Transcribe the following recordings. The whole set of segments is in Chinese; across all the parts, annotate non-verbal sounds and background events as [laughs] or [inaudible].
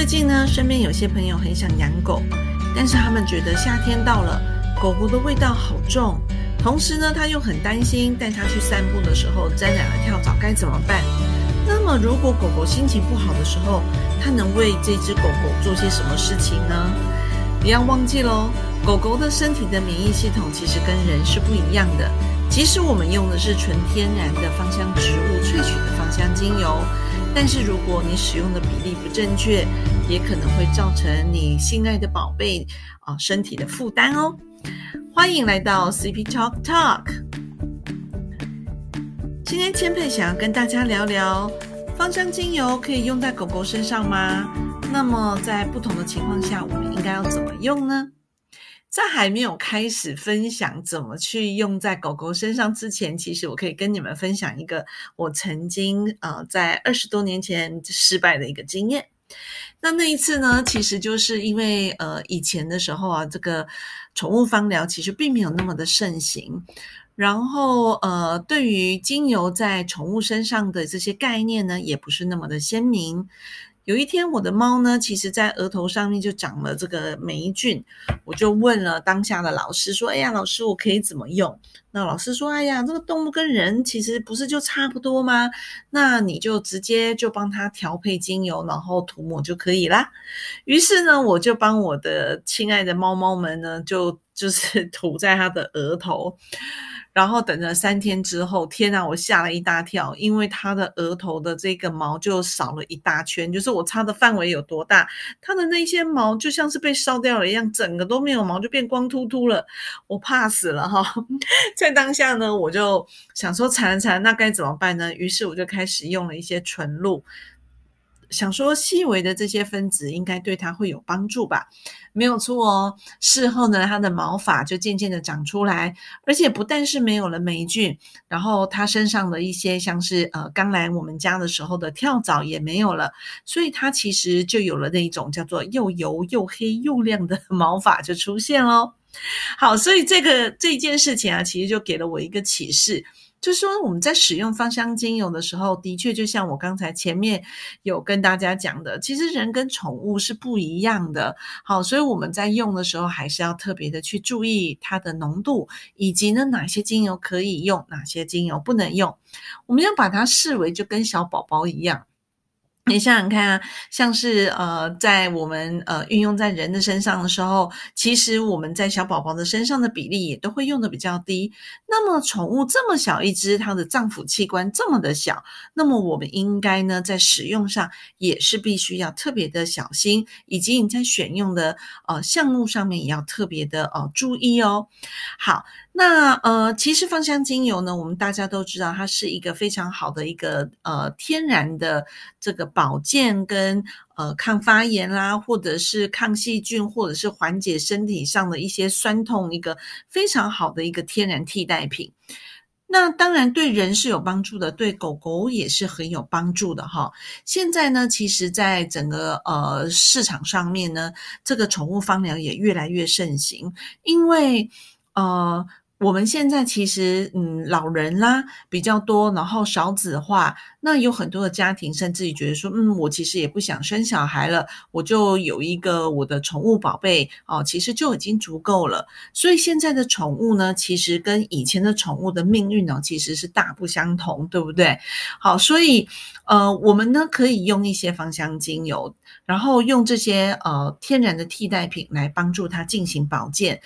最近呢，身边有些朋友很想养狗，但是他们觉得夏天到了，狗狗的味道好重，同时呢，他又很担心带它去散步的时候沾染了跳蚤该怎么办？那么，如果狗狗心情不好的时候，它能为这只狗狗做些什么事情呢？不要忘记喽，狗狗的身体的免疫系统其实跟人是不一样的。即使我们用的是纯天然的芳香植物萃取的芳香精油。但是如果你使用的比例不正确，也可能会造成你心爱的宝贝啊身体的负担哦。欢迎来到 CP Talk Talk。今天千佩想要跟大家聊聊，芳香精油可以用在狗狗身上吗？那么在不同的情况下，我们应该要怎么用呢？在还没有开始分享怎么去用在狗狗身上之前，其实我可以跟你们分享一个我曾经呃在二十多年前失败的一个经验。那那一次呢，其实就是因为呃以前的时候啊，这个宠物芳疗其实并没有那么的盛行，然后呃对于精油在宠物身上的这些概念呢，也不是那么的鲜明。有一天，我的猫呢，其实在额头上面就长了这个霉菌，我就问了当下的老师说：“哎呀，老师，我可以怎么用？”那老师说：“哎呀，这个动物跟人其实不是就差不多吗？那你就直接就帮它调配精油，然后涂抹就可以啦。”于是呢，我就帮我的亲爱的猫猫们呢，就就是 [laughs] 涂在它的额头。然后等了三天之后，天啊，我吓了一大跳，因为它的额头的这个毛就少了一大圈，就是我擦的范围有多大，它的那些毛就像是被烧掉了一样，整个都没有毛，就变光秃秃了，我怕死了哈！[laughs] 在当下呢，我就想说惨了惨了，那该怎么办呢？于是我就开始用了一些纯露。想说细微的这些分子应该对它会有帮助吧？没有错哦。事后呢，它的毛发就渐渐的长出来，而且不但是没有了霉菌，然后它身上的一些像是呃刚来我们家的时候的跳蚤也没有了，所以它其实就有了那一种叫做又油又黑又亮的 [laughs] 毛发就出现喽。好，所以这个这件事情啊，其实就给了我一个启示。就是说，我们在使用芳香精油的时候，的确就像我刚才前面有跟大家讲的，其实人跟宠物是不一样的。好，所以我们在用的时候，还是要特别的去注意它的浓度，以及呢哪些精油可以用，哪些精油不能用。我们要把它视为就跟小宝宝一样。你想想看啊，像是呃，在我们呃运用在人的身上的时候，其实我们在小宝宝的身上的比例也都会用的比较低。那么宠物这么小一只，它的脏腑器官这么的小，那么我们应该呢在使用上也是必须要特别的小心，以及你在选用的呃项目上面也要特别的呃注意哦。好。那呃，其实芳香精油呢，我们大家都知道，它是一个非常好的一个呃天然的这个保健跟呃抗发炎啦，或者是抗细菌，或者是缓解身体上的一些酸痛，一个非常好的一个天然替代品。那当然对人是有帮助的，对狗狗也是很有帮助的哈。现在呢，其实在整个呃市场上面呢，这个宠物芳疗也越来越盛行，因为呃。我们现在其实，嗯，老人啦比较多，然后少子化，那有很多的家庭甚至于觉得说，嗯，我其实也不想生小孩了，我就有一个我的宠物宝贝哦，其实就已经足够了。所以现在的宠物呢，其实跟以前的宠物的命运呢，其实是大不相同，对不对？好，所以呃，我们呢可以用一些芳香精油，然后用这些呃天然的替代品来帮助它进行保健。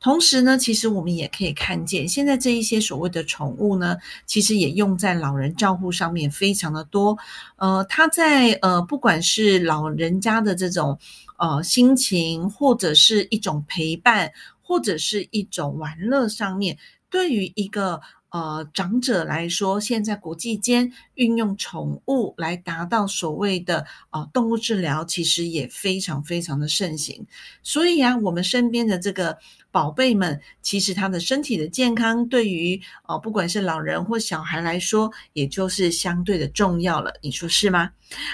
同时呢，其实我们也可以。看见现在这一些所谓的宠物呢，其实也用在老人照护上面非常的多。呃，它在呃不管是老人家的这种呃心情，或者是一种陪伴，或者是一种玩乐上面，对于一个。呃，长者来说，现在国际间运用宠物来达到所谓的呃动物治疗，其实也非常非常的盛行。所以啊，我们身边的这个宝贝们，其实他的身体的健康，对于呃不管是老人或小孩来说，也就是相对的重要了。你说是吗？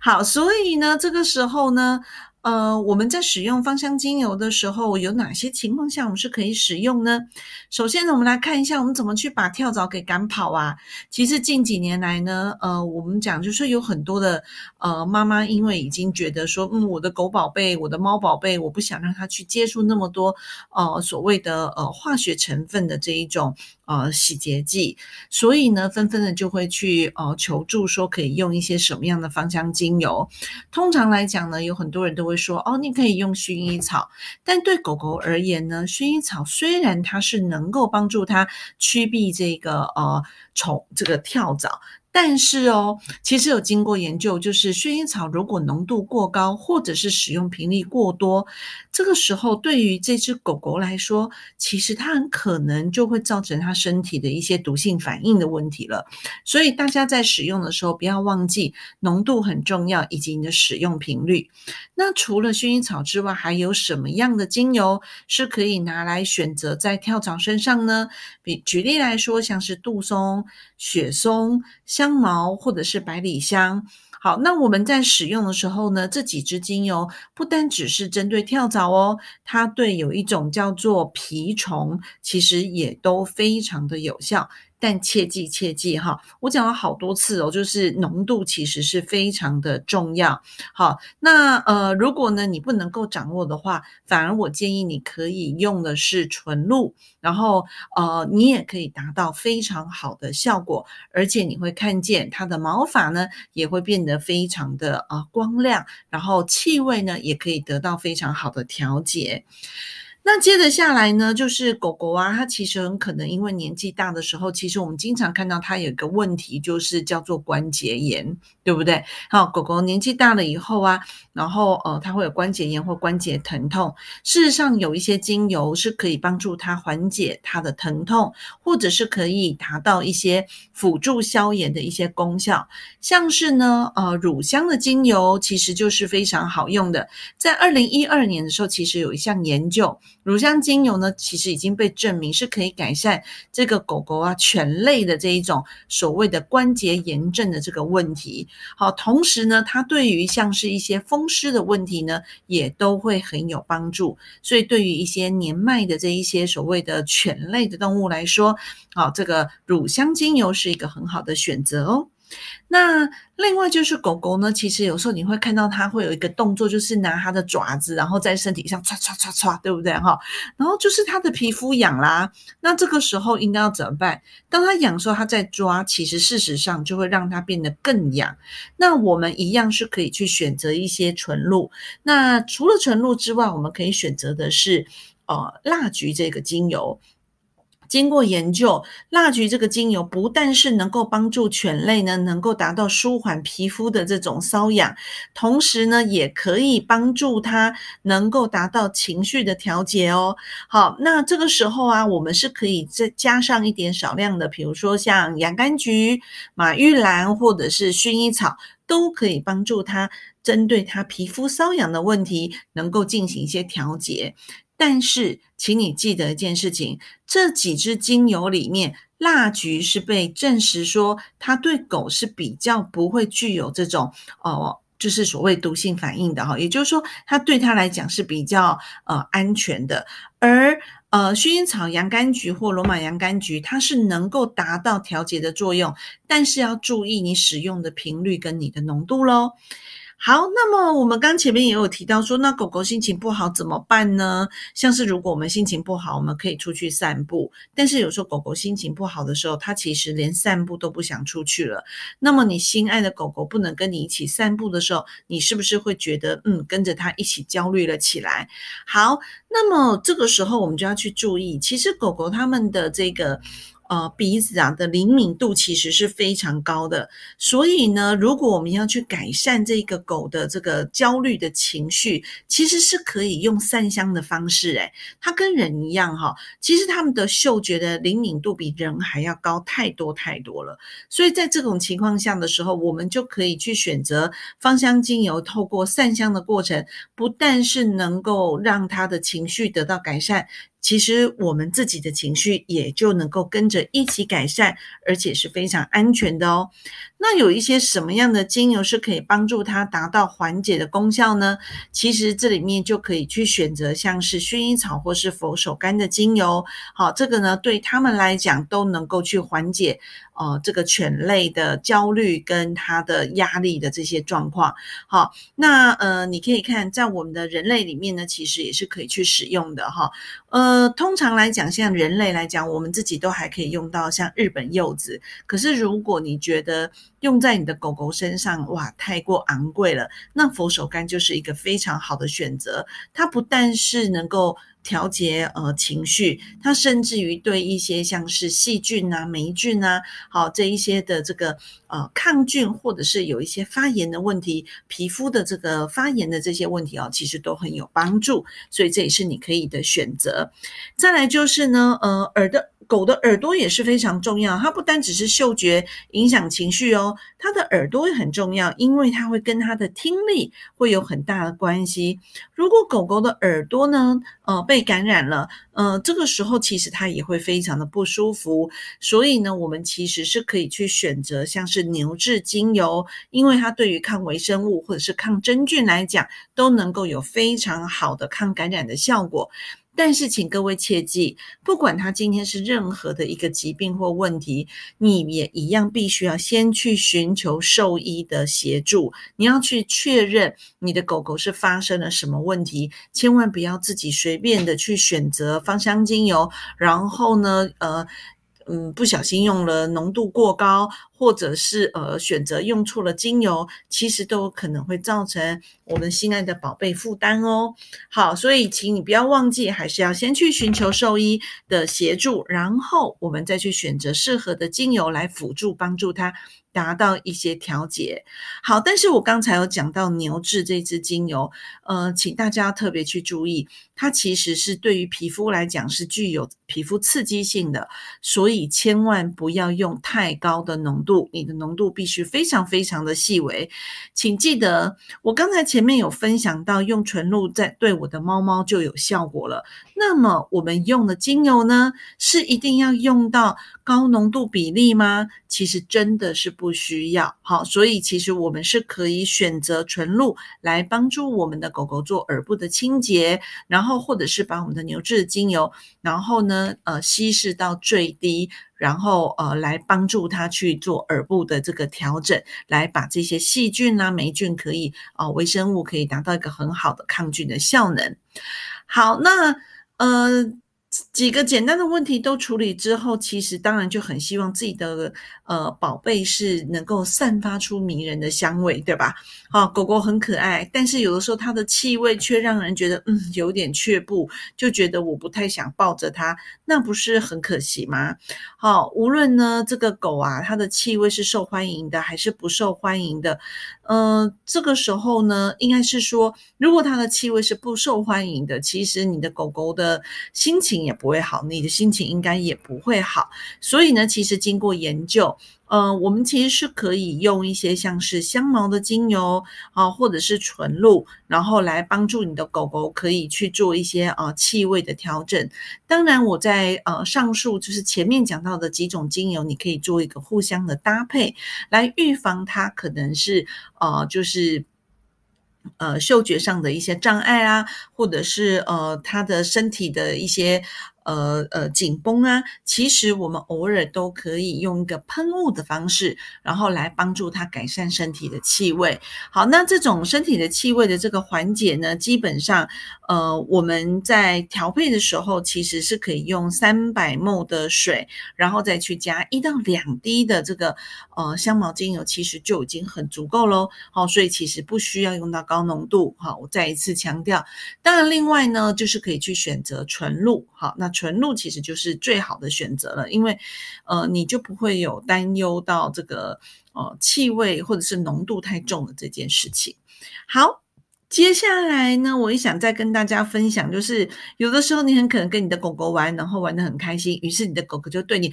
好，所以呢，这个时候呢。呃，我们在使用芳香精油的时候，有哪些情况下我们是可以使用呢？首先呢，我们来看一下我们怎么去把跳蚤给赶跑啊。其实近几年来呢，呃，我们讲就是有很多的呃妈妈，因为已经觉得说，嗯，我的狗宝贝、我的猫宝贝，我不想让它去接触那么多呃所谓的呃化学成分的这一种。呃，洗洁剂，所以呢，纷纷的就会去呃求助，说可以用一些什么样的芳香精油。通常来讲呢，有很多人都会说，哦，你可以用薰衣草。但对狗狗而言呢，薰衣草虽然它是能够帮助它驱避这个呃虫这个跳蚤。但是哦，其实有经过研究，就是薰衣草如果浓度过高，或者是使用频率过多，这个时候对于这只狗狗来说，其实它很可能就会造成它身体的一些毒性反应的问题了。所以大家在使用的时候，不要忘记浓度很重要，以及你的使用频率。那除了薰衣草之外，还有什么样的精油是可以拿来选择在跳蚤身上呢？比举例来说，像是杜松、雪松。香茅或者是百里香，好，那我们在使用的时候呢，这几支精油不单只是针对跳蚤哦，它对有一种叫做蜱虫，其实也都非常的有效。但切记切记哈，我讲了好多次哦，就是浓度其实是非常的重要。好，那呃，如果呢你不能够掌握的话，反而我建议你可以用的是纯露，然后呃，你也可以达到非常好的效果，而且你会看见它的毛发呢也会变得非常的啊光亮，然后气味呢也可以得到非常好的调节。那接着下来呢，就是狗狗啊，它其实很可能因为年纪大的时候，其实我们经常看到它有一个问题，就是叫做关节炎，对不对？好，狗狗年纪大了以后啊，然后呃，它会有关节炎或关节疼痛。事实上，有一些精油是可以帮助它缓解它的疼痛，或者是可以达到一些辅助消炎的一些功效。像是呢，呃，乳香的精油其实就是非常好用的。在二零一二年的时候，其实有一项研究。乳香精油呢，其实已经被证明是可以改善这个狗狗啊犬类的这一种所谓的关节炎症的这个问题。好，同时呢，它对于像是一些风湿的问题呢，也都会很有帮助。所以，对于一些年迈的这一些所谓的犬类的动物来说，好，这个乳香精油是一个很好的选择哦。那另外就是狗狗呢，其实有时候你会看到它会有一个动作，就是拿它的爪子，然后在身体上刷刷刷刷，对不对哈？然后就是它的皮肤痒啦。那这个时候应该要怎么办？当它痒的时候，它在抓，其实事实上就会让它变得更痒。那我们一样是可以去选择一些纯露。那除了纯露之外，我们可以选择的是呃蜡菊这个精油。经过研究，蜡菊这个精油不但是能够帮助犬类呢，能够达到舒缓皮肤的这种瘙痒，同时呢，也可以帮助它能够达到情绪的调节哦。好，那这个时候啊，我们是可以再加上一点少量的，比如说像洋甘菊、马玉兰或者是薰衣草，都可以帮助它针对它皮肤瘙痒的问题，能够进行一些调节。但是，请你记得一件事情：这几支精油里面，蜡菊是被证实说它对狗是比较不会具有这种哦，就是所谓毒性反应的哈。也就是说，它对它来讲是比较呃安全的。而呃，薰衣草、洋甘菊或罗马洋甘菊，它是能够达到调节的作用，但是要注意你使用的频率跟你的浓度喽。好，那么我们刚前面也有提到说，那狗狗心情不好怎么办呢？像是如果我们心情不好，我们可以出去散步。但是有时候狗狗心情不好的时候，它其实连散步都不想出去了。那么你心爱的狗狗不能跟你一起散步的时候，你是不是会觉得嗯，跟着它一起焦虑了起来？好，那么这个时候我们就要去注意，其实狗狗它们的这个。呃，鼻子啊的灵敏度其实是非常高的，所以呢，如果我们要去改善这个狗的这个焦虑的情绪，其实是可以用散香的方式。诶它跟人一样哈，其实它们的嗅觉的灵敏度比人还要高太多太多了。所以在这种情况下的时候，我们就可以去选择芳香精油，透过散香的过程，不但是能够让它的情绪得到改善。其实我们自己的情绪也就能够跟着一起改善，而且是非常安全的哦。那有一些什么样的精油是可以帮助它达到缓解的功效呢？其实这里面就可以去选择像是薰衣草或是佛手柑的精油。好，这个呢对他们来讲都能够去缓解呃这个犬类的焦虑跟它的压力的这些状况。好，那呃你可以看在我们的人类里面呢，其实也是可以去使用的哈。呃，通常来讲，像人类来讲，我们自己都还可以用到像日本柚子。可是如果你觉得，用在你的狗狗身上，哇，太过昂贵了。那佛手柑就是一个非常好的选择。它不但是能够调节呃情绪，它甚至于对一些像是细菌啊、霉菌啊，好这一些的这个呃抗菌，或者是有一些发炎的问题，皮肤的这个发炎的这些问题哦，其实都很有帮助。所以这也是你可以的选择。再来就是呢，呃，耳的。狗的耳朵也是非常重要，它不单只是嗅觉影响情绪哦，它的耳朵也很重要，因为它会跟它的听力会有很大的关系。如果狗狗的耳朵呢，呃，被感染了，呃，这个时候其实它也会非常的不舒服。所以呢，我们其实是可以去选择像是牛至精油，因为它对于抗微生物或者是抗真菌来讲，都能够有非常好的抗感染的效果。但是，请各位切记，不管他今天是任何的一个疾病或问题，你也一样必须要先去寻求兽医的协助。你要去确认你的狗狗是发生了什么问题，千万不要自己随便的去选择芳香精油，然后呢，呃。嗯，不小心用了浓度过高，或者是呃选择用错了精油，其实都有可能会造成我们心爱的宝贝负担哦。好，所以请你不要忘记，还是要先去寻求兽医的协助，然后我们再去选择适合的精油来辅助帮助它。达到一些调节，好，但是我刚才有讲到牛至这支精油，呃，请大家要特别去注意，它其实是对于皮肤来讲是具有皮肤刺激性的，所以千万不要用太高的浓度，度你的浓度必须非常非常的细微，请记得，我刚才前面有分享到用纯露在对我的猫猫就有效果了，那么我们用的精油呢，是一定要用到高浓度比例吗？其实真的是。不需要好，所以其实我们是可以选择纯露来帮助我们的狗狗做耳部的清洁，然后或者是把我们的牛至精油，然后呢，呃，稀释到最低，然后呃，来帮助它去做耳部的这个调整，来把这些细菌啊、霉菌可以啊、微生物可以达到一个很好的抗菌的效能。好，那嗯几个简单的问题都处理之后，其实当然就很希望自己的呃宝贝是能够散发出迷人的香味，对吧？好，狗狗很可爱，但是有的时候它的气味却让人觉得嗯有点却步，就觉得我不太想抱着它，那不是很可惜吗？好，无论呢这个狗啊它的气味是受欢迎的还是不受欢迎的，呃，这个时候呢应该是说，如果它的气味是不受欢迎的，其实你的狗狗的心情。也不会好，你的心情应该也不会好。所以呢，其实经过研究，呃，我们其实是可以用一些像是香茅的精油啊，或者是纯露，然后来帮助你的狗狗可以去做一些呃气味的调整。当然，我在呃上述就是前面讲到的几种精油，你可以做一个互相的搭配，来预防它可能是呃就是。呃，嗅觉上的一些障碍啊，或者是呃，他的身体的一些。呃呃，紧绷啊，其实我们偶尔都可以用一个喷雾的方式，然后来帮助它改善身体的气味。好，那这种身体的气味的这个缓解呢，基本上呃我们在调配的时候，其实是可以用三百沫的水，然后再去加一到两滴的这个呃香茅精油，其实就已经很足够喽。好，所以其实不需要用到高浓度。好，我再一次强调。当然，另外呢，就是可以去选择纯露。好，那纯露其实就是最好的选择了，因为，呃，你就不会有担忧到这个呃气味或者是浓度太重的这件事情。好，接下来呢，我也想再跟大家分享，就是有的时候你很可能跟你的狗狗玩，然后玩得很开心，于是你的狗狗就对你，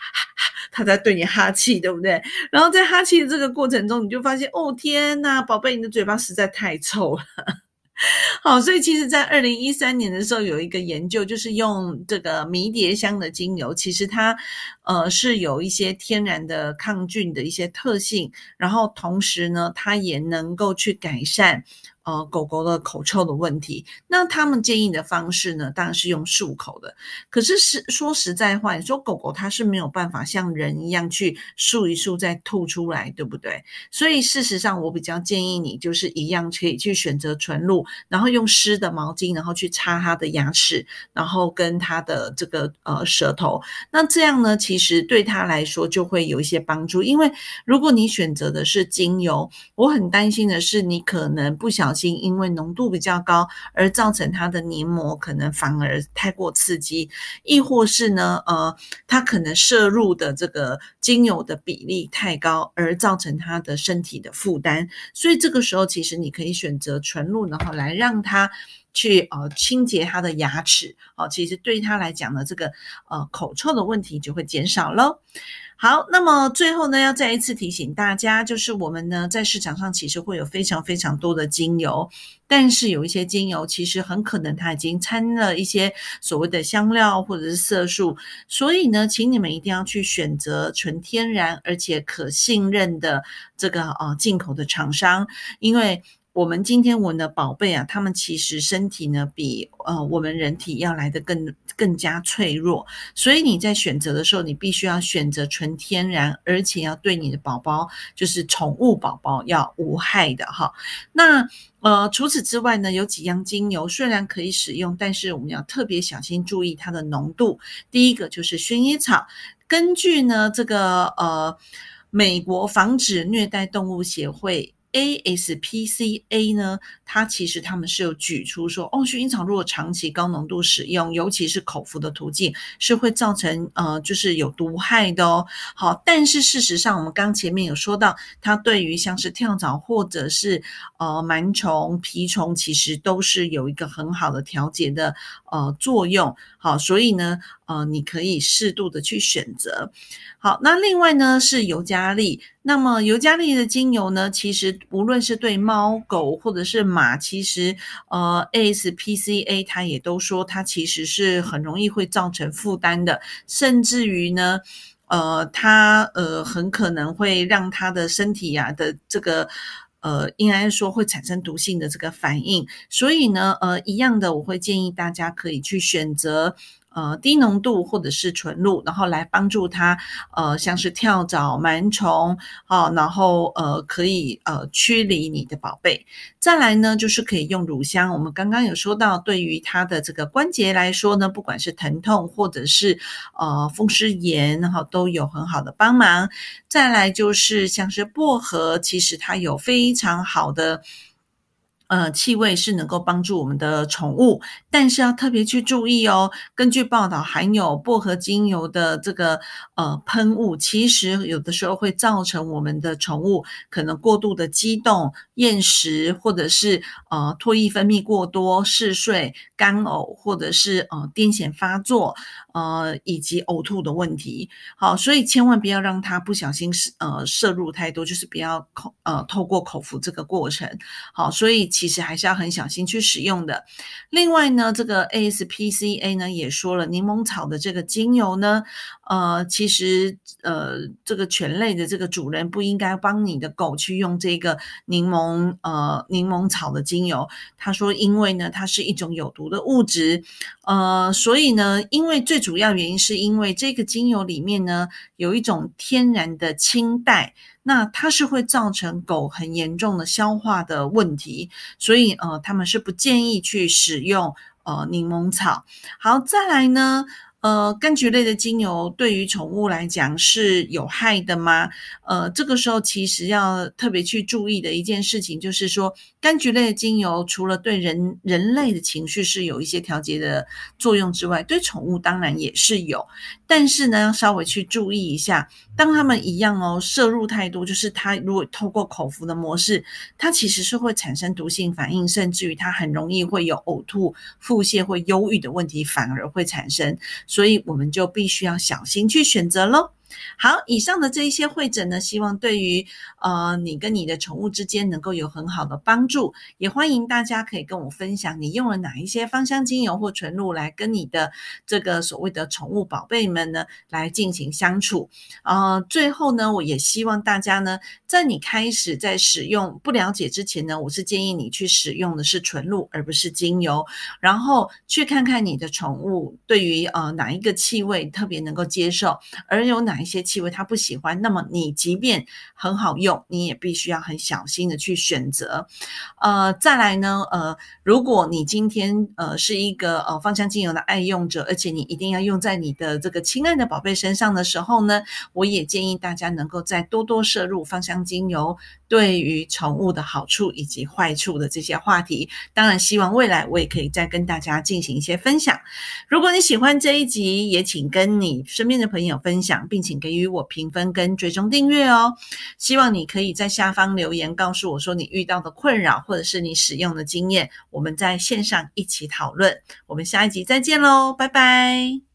[laughs] 它在对你哈气，对不对？然后在哈气的这个过程中，你就发现，哦天呐，宝贝，你的嘴巴实在太臭了。[laughs] 好，所以其实，在二零一三年的时候，有一个研究，就是用这个迷迭香的精油，其实它呃是有一些天然的抗菌的一些特性，然后同时呢，它也能够去改善。呃，狗狗的口臭的问题，那他们建议的方式呢，当然是用漱口的。可是实说实在话，你说狗狗它是没有办法像人一样去漱一漱再吐出来，对不对？所以事实上，我比较建议你就是一样可以去选择纯露，然后用湿的毛巾，然后去擦它的牙齿，然后跟它的这个呃舌头。那这样呢，其实对它来说就会有一些帮助。因为如果你选择的是精油，我很担心的是你可能不小。因为浓度比较高，而造成它的黏膜可能反而太过刺激，亦或是呢，呃，它可能摄入的这个精油的比例太高，而造成它的身体的负担。所以这个时候，其实你可以选择纯露，然后来让它去呃清洁它的牙齿，哦，其实对它来讲呢，这个呃口臭的问题就会减少喽。好，那么最后呢，要再一次提醒大家，就是我们呢在市场上其实会有非常非常多的精油，但是有一些精油其实很可能它已经掺了一些所谓的香料或者是色素，所以呢，请你们一定要去选择纯天然而且可信任的这个呃进口的厂商，因为。我们今天闻的宝贝啊，他们其实身体呢比呃我们人体要来的更更加脆弱，所以你在选择的时候，你必须要选择纯天然，而且要对你的宝宝，就是宠物宝宝要无害的哈。那呃除此之外呢，有几样精油虽然可以使用，但是我们要特别小心注意它的浓度。第一个就是薰衣草，根据呢这个呃美国防止虐待动物协会。ASPCA 呢，它其实他们是有举出说，哦，薰衣草如果长期高浓度使用，尤其是口服的途径，是会造成呃，就是有毒害的哦。好，但是事实上，我们刚前面有说到，它对于像是跳蚤或者是呃螨虫、蜱虫，其实都是有一个很好的调节的呃作用。好，所以呢，呃，你可以适度的去选择。好，那另外呢是尤加利。那么尤加利的精油呢，其实无论是对猫狗或者是马，其实呃 ASPCA 它也都说它其实是很容易会造成负担的，甚至于呢，呃，它呃很可能会让它的身体呀的这个呃应该说会产生毒性的这个反应。所以呢，呃，一样的，我会建议大家可以去选择。呃，低浓度或者是纯露，然后来帮助它，呃，像是跳蚤、螨虫，好，然后呃，可以呃驱离你的宝贝。再来呢，就是可以用乳香。我们刚刚有说到，对于它的这个关节来说呢，不管是疼痛或者是呃风湿炎，然后都有很好的帮忙。再来就是像是薄荷，其实它有非常好的。呃，气味是能够帮助我们的宠物，但是要特别去注意哦。根据报道，含有薄荷精油的这个呃喷雾，其实有的时候会造成我们的宠物可能过度的激动、厌食，或者是呃唾液分泌过多、嗜睡、干呕，或者是呃癫痫发作。呃，以及呕吐的问题，好，所以千万不要让它不小心呃摄入太多，就是不要口呃透过口服这个过程，好，所以其实还是要很小心去使用的。另外呢，这个 ASPCA 呢也说了，柠檬草的这个精油呢，呃，其实呃这个犬类的这个主人不应该帮你的狗去用这个柠檬呃柠檬草的精油。他说，因为呢它是一种有毒的物质，呃，所以呢，因为最主要原因是因为这个精油里面呢有一种天然的氢代，那它是会造成狗很严重的消化的问题，所以呃他们是不建议去使用呃柠檬草。好，再来呢。呃，柑橘类的精油对于宠物来讲是有害的吗？呃，这个时候其实要特别去注意的一件事情，就是说，柑橘类的精油除了对人人类的情绪是有一些调节的作用之外，对宠物当然也是有。但是呢，要稍微去注意一下，当他们一样哦，摄入太多，就是它如果透过口服的模式，它其实是会产生毒性反应，甚至于它很容易会有呕吐、腹泻或忧郁的问题，反而会产生。所以我们就必须要小心去选择喽。好，以上的这一些会诊呢，希望对于呃你跟你的宠物之间能够有很好的帮助。也欢迎大家可以跟我分享你用了哪一些芳香精油或纯露来跟你的这个所谓的宠物宝贝们呢来进行相处。呃，最后呢，我也希望大家呢，在你开始在使用不了解之前呢，我是建议你去使用的是纯露而不是精油，然后去看看你的宠物对于呃哪一个气味特别能够接受，而有哪一些气味他不喜欢，那么你即便很好用，你也必须要很小心的去选择。呃，再来呢，呃，如果你今天呃是一个呃芳香精油的爱用者，而且你一定要用在你的这个亲爱的宝贝身上的时候呢，我也建议大家能够再多多摄入芳香精油对于宠物的好处以及坏处的这些话题。当然，希望未来我也可以再跟大家进行一些分享。如果你喜欢这一集，也请跟你身边的朋友分享，并请给予我评分跟追踪订阅哦。希望你可以在下方留言告诉我说你遇到的困扰，或者是你使用的经验，我们在线上一起讨论。我们下一集再见喽，拜拜。